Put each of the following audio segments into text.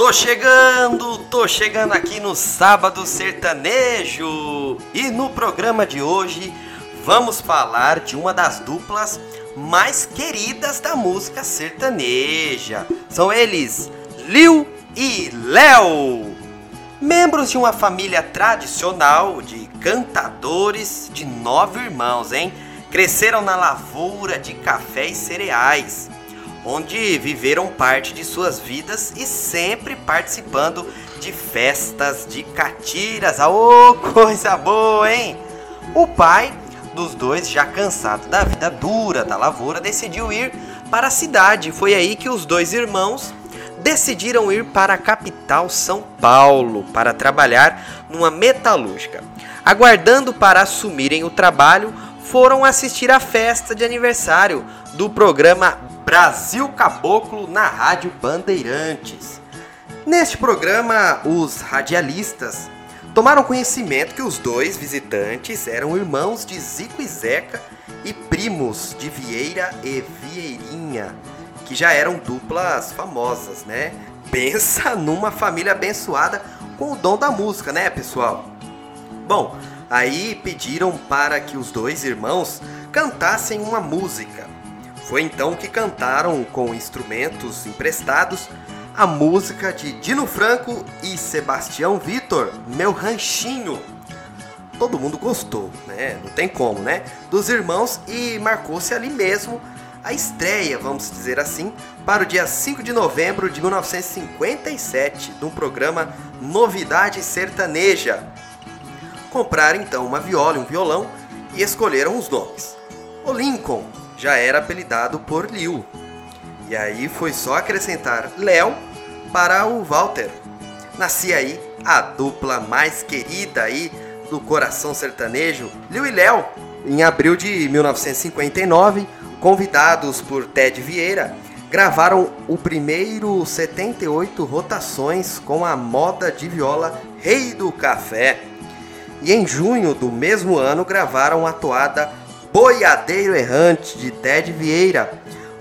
Tô chegando, tô chegando aqui no Sábado Sertanejo e no programa de hoje vamos falar de uma das duplas mais queridas da música sertaneja. São eles Lil e Léo, membros de uma família tradicional de cantadores de nove irmãos, hein? Cresceram na lavoura de café e cereais onde viveram parte de suas vidas e sempre participando de festas de catiras. Aô, coisa boa, hein? O pai dos dois, já cansado da vida dura da lavoura, decidiu ir para a cidade. Foi aí que os dois irmãos decidiram ir para a capital São Paulo para trabalhar numa metalúrgica. Aguardando para assumirem o trabalho, foram assistir à festa de aniversário do programa Brasil Caboclo na Rádio Bandeirantes. Neste programa, os radialistas tomaram conhecimento que os dois visitantes eram irmãos de Zico e Zeca e primos de Vieira e Vieirinha, que já eram duplas famosas, né? Pensa numa família abençoada com o dom da música, né, pessoal? Bom, aí pediram para que os dois irmãos cantassem uma música. Foi então que cantaram com instrumentos emprestados a música de Dino Franco e Sebastião Vitor, Meu Ranchinho. Todo mundo gostou, né? Não tem como, né? Dos irmãos e marcou-se ali mesmo a estreia, vamos dizer assim, para o dia 5 de novembro de 1957, de um programa Novidade Sertaneja. Compraram então uma viola e um violão e escolheram os nomes. O Lincoln, já era apelidado por Liu. E aí foi só acrescentar Léo para o Walter. Nascia aí a dupla mais querida aí do coração sertanejo, Liu e Léo. Em abril de 1959, convidados por Ted Vieira, gravaram o primeiro 78 rotações com a moda de viola Rei do Café. E em junho do mesmo ano gravaram a toada Boiadeiro Errante de Ted Vieira,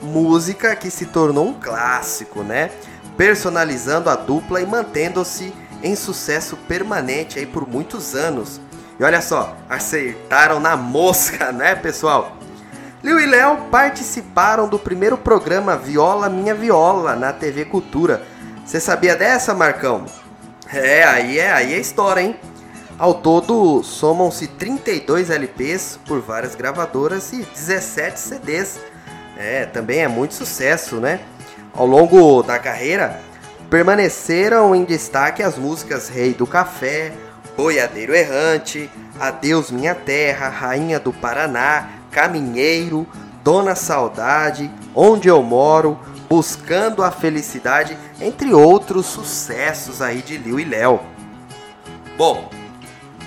música que se tornou um clássico, né? Personalizando a dupla e mantendo-se em sucesso permanente aí por muitos anos. E olha só, acertaram na mosca, né, pessoal? Liu e Léo participaram do primeiro programa Viola Minha Viola na TV Cultura. Você sabia dessa, Marcão? É, aí é, aí é história, hein? Ao todo, somam-se 32 LPs por várias gravadoras e 17 CDs. É, também é muito sucesso, né? Ao longo da carreira, permaneceram em destaque as músicas Rei do Café, Boiadeiro Errante, Adeus Minha Terra, Rainha do Paraná, Caminheiro, Dona Saudade, Onde Eu Moro, Buscando a Felicidade, entre outros sucessos aí de Liu e Léo. Bom,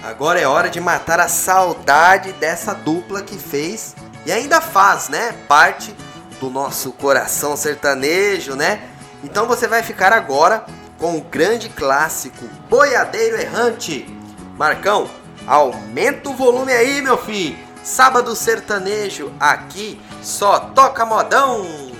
Agora é hora de matar a saudade dessa dupla que fez e ainda faz, né? Parte do nosso coração sertanejo, né? Então você vai ficar agora com o grande clássico Boiadeiro Errante. Marcão, aumenta o volume aí, meu filho. Sábado sertanejo aqui só toca modão.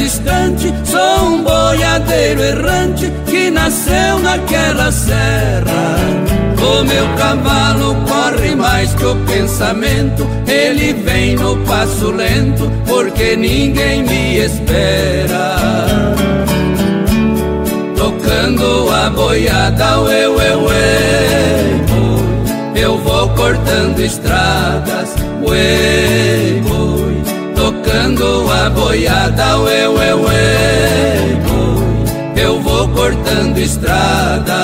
Distante, sou um boiadeiro errante que nasceu naquela serra. O meu cavalo corre mais que o pensamento, ele vem no passo lento, porque ninguém me espera. Tocando a boiada, eu, eu, eu, eu vou cortando estradas, ué, tocando a boiada, ué, ué, ué, eu vou cortando estradas.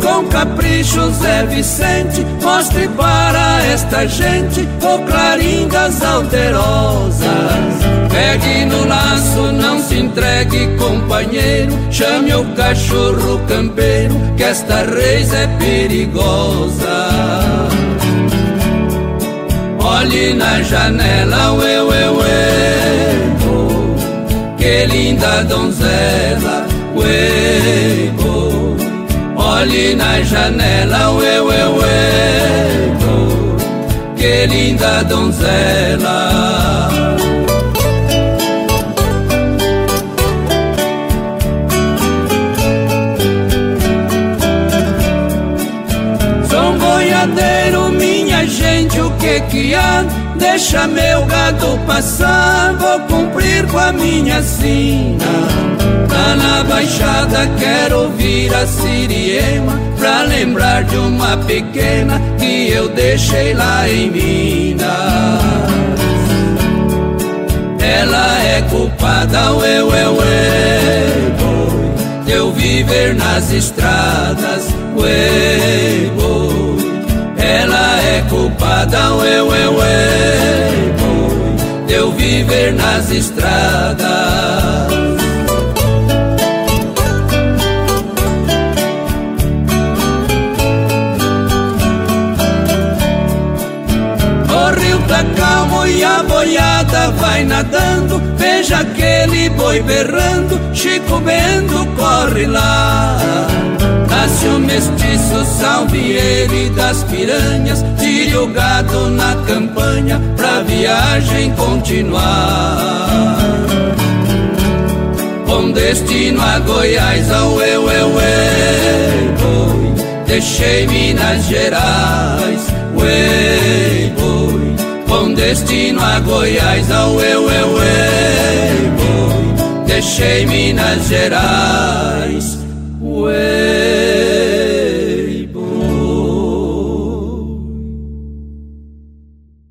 Com capricho, Zé Vicente, mostre para esta gente o clarim das alterosas. Pegue no laço, não se entregue, companheiro. Chame o cachorro campeiro, que esta reis é perigosa. Olhe na janela, ué, ué, ué, que linda donzela, ué. Olhe na janela, ué, ué, ué, que linda donzela. Que que há? Deixa meu gado passar, vou cumprir com a minha sina. Lá na baixada quero ouvir a siriema, pra lembrar de uma pequena que eu deixei lá em Minas. Ela é culpada, ué, ué, ué, boi, de eu viver nas estradas, ué, boi. Ela é culpada, ué, ué, ué, de eu viver nas estradas. O rio tá calmo e a boiada vai nadando. Veja aquele boi berrando, Chico Bento corre lá. Nasce o mestiço salve das piranhas Tire o gado na campanha pra viagem continuar. Com destino a Goiás, ao eu, eu, eu, Deixei Minas Gerais, ué, boi. Com destino a Goiás, ao eu, eu, eu, Deixei Minas Gerais